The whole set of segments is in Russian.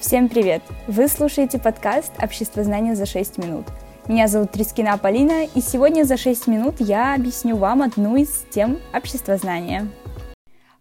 Всем привет! Вы слушаете подкаст «Общество знания за 6 минут». Меня зовут Трискина Полина, и сегодня за 6 минут я объясню вам одну из тем общества знания.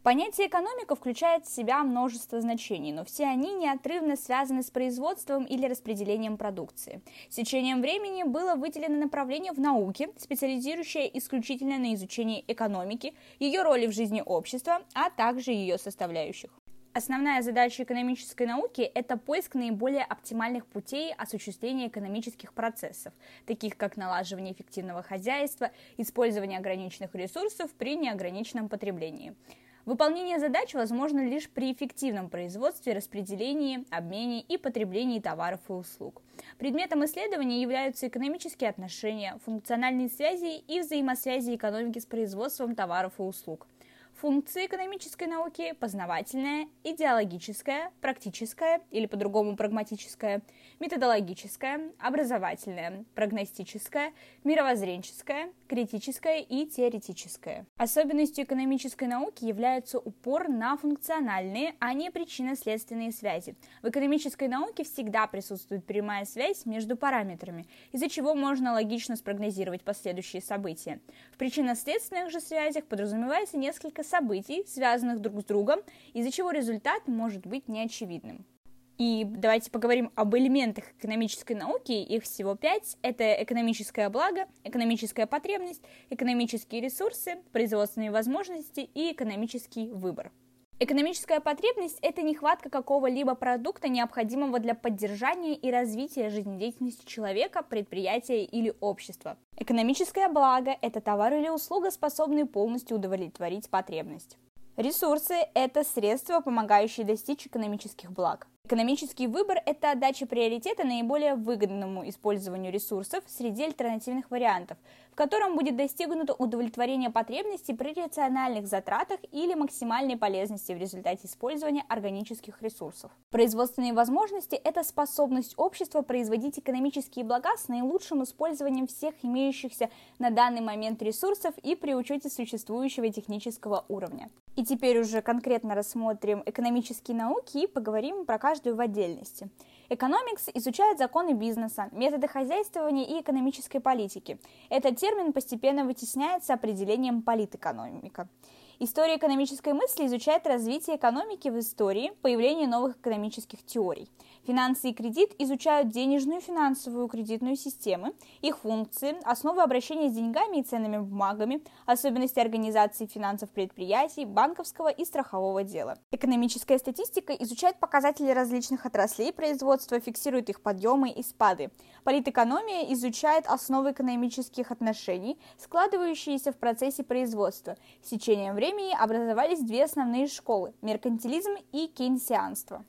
Понятие экономика включает в себя множество значений, но все они неотрывно связаны с производством или распределением продукции. С течением времени было выделено направление в науке, специализирующее исключительно на изучении экономики, ее роли в жизни общества, а также ее составляющих. Основная задача экономической науки – это поиск наиболее оптимальных путей осуществления экономических процессов, таких как налаживание эффективного хозяйства, использование ограниченных ресурсов при неограниченном потреблении. Выполнение задач возможно лишь при эффективном производстве, распределении, обмене и потреблении товаров и услуг. Предметом исследования являются экономические отношения, функциональные связи и взаимосвязи экономики с производством товаров и услуг – Функции экономической науки – познавательная, идеологическая, практическая или по-другому прагматическая, методологическая, образовательная, прогностическая, мировоззренческая, критическая и теоретическая. Особенностью экономической науки является упор на функциональные, а не причинно-следственные связи. В экономической науке всегда присутствует прямая связь между параметрами, из-за чего можно логично спрогнозировать последующие события. В причинно-следственных же связях подразумевается несколько событий, связанных друг с другом, из-за чего результат может быть неочевидным. И давайте поговорим об элементах экономической науки. Их всего пять. Это экономическое благо, экономическая потребность, экономические ресурсы, производственные возможности и экономический выбор. Экономическая потребность – это нехватка какого-либо продукта, необходимого для поддержания и развития жизнедеятельности человека, предприятия или общества. Экономическое благо – это товар или услуга, способные полностью удовлетворить потребность. Ресурсы – это средства, помогающие достичь экономических благ. Экономический выбор – это отдача приоритета наиболее выгодному использованию ресурсов среди альтернативных вариантов, в котором будет достигнуто удовлетворение потребностей при рациональных затратах или максимальной полезности в результате использования органических ресурсов. Производственные возможности – это способность общества производить экономические блага с наилучшим использованием всех имеющихся на данный момент ресурсов и при учете существующего технического уровня. И теперь уже конкретно рассмотрим экономические науки и поговорим про каждую в отдельности. Экономикс изучает законы бизнеса, методы хозяйствования и экономической политики. Этот термин постепенно вытесняется определением политэкономика. История экономической мысли изучает развитие экономики в истории, появление новых экономических теорий. Финансы и кредит изучают денежную финансовую кредитную системы, их функции, основы обращения с деньгами и ценными бумагами, особенности организации финансов предприятий, банковского и страхового дела. Экономическая статистика изучает показатели различных отраслей производства, фиксирует их подъемы и спады. Политэкономия изучает основы экономических отношений, складывающиеся в процессе производства. С течением времени времени образовались две основные школы – меркантилизм и кейнсианство.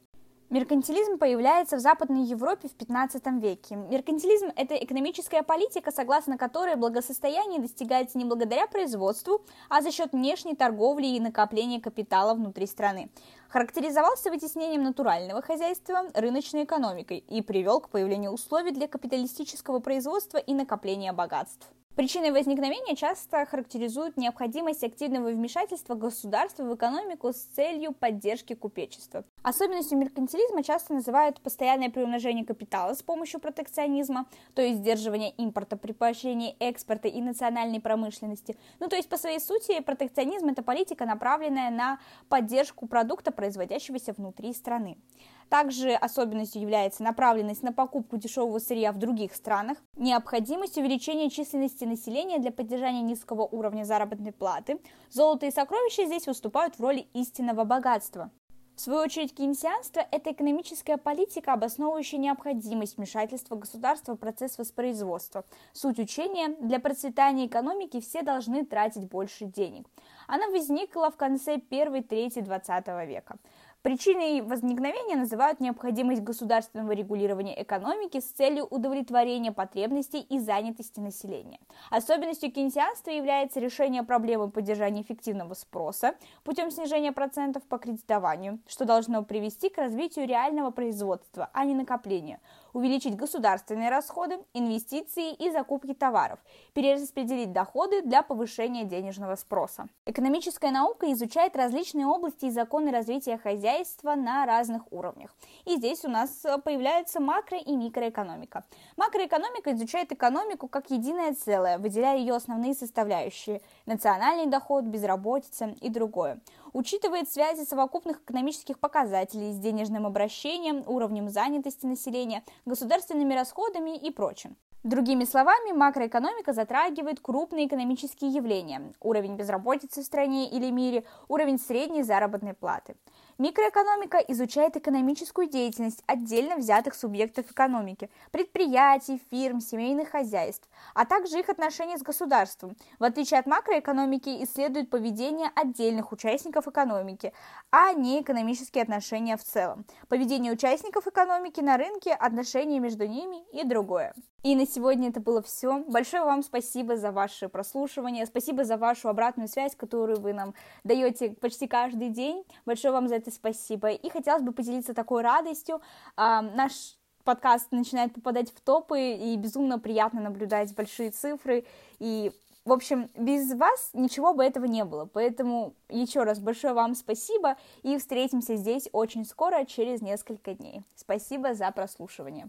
Меркантилизм появляется в Западной Европе в 15 веке. Меркантилизм – это экономическая политика, согласно которой благосостояние достигается не благодаря производству, а за счет внешней торговли и накопления капитала внутри страны. Характеризовался вытеснением натурального хозяйства рыночной экономикой и привел к появлению условий для капиталистического производства и накопления богатств. Причиной возникновения часто характеризуют необходимость активного вмешательства государства в экономику с целью поддержки купечества. Особенностью меркантилизма часто называют постоянное приумножение капитала с помощью протекционизма, то есть сдерживание импорта при поощрении экспорта и национальной промышленности. Ну, то есть, по своей сути, протекционизм – это политика, направленная на поддержку продукта, производящегося внутри страны. Также особенностью является направленность на покупку дешевого сырья в других странах, необходимость увеличения численности населения для поддержания низкого уровня заработной платы. Золото и сокровища здесь выступают в роли истинного богатства. В свою очередь, кейнсианство – это экономическая политика, обосновывающая необходимость вмешательства государства в процесс воспроизводства. Суть учения – для процветания экономики все должны тратить больше денег. Она возникла в конце первой трети XX века. Причиной возникновения называют необходимость государственного регулирования экономики с целью удовлетворения потребностей и занятости населения. Особенностью кейнсианства является решение проблемы поддержания эффективного спроса путем снижения процентов по кредитованию, что должно привести к развитию реального производства, а не накоплению, увеличить государственные расходы, инвестиции и закупки товаров, перераспределить доходы для повышения денежного спроса. Экономическая наука изучает различные области и законы развития хозяйства на разных уровнях. И здесь у нас появляется макро- и микроэкономика. Макроэкономика изучает экономику как единое целое, выделяя ее основные составляющие – национальный доход, безработица и другое. Учитывает связи совокупных экономических показателей с денежным обращением, уровнем занятости населения, государственными расходами и прочим. Другими словами, макроэкономика затрагивает крупные экономические явления – уровень безработицы в стране или мире, уровень средней заработной платы. Микроэкономика изучает экономическую деятельность отдельно взятых субъектов экономики, предприятий, фирм, семейных хозяйств, а также их отношения с государством. В отличие от макроэкономики, исследует поведение отдельных участников экономики, а не экономические отношения в целом. Поведение участников экономики на рынке, отношения между ними и другое. И на сегодня это было все. Большое вам спасибо за ваше прослушивание, спасибо за вашу обратную связь, которую вы нам даете почти каждый день. Большое вам за это спасибо. И хотелось бы поделиться такой радостью. А, наш подкаст начинает попадать в топы, и безумно приятно наблюдать большие цифры. И, в общем, без вас ничего бы этого не было. Поэтому еще раз большое вам спасибо, и встретимся здесь очень скоро, через несколько дней. Спасибо за прослушивание.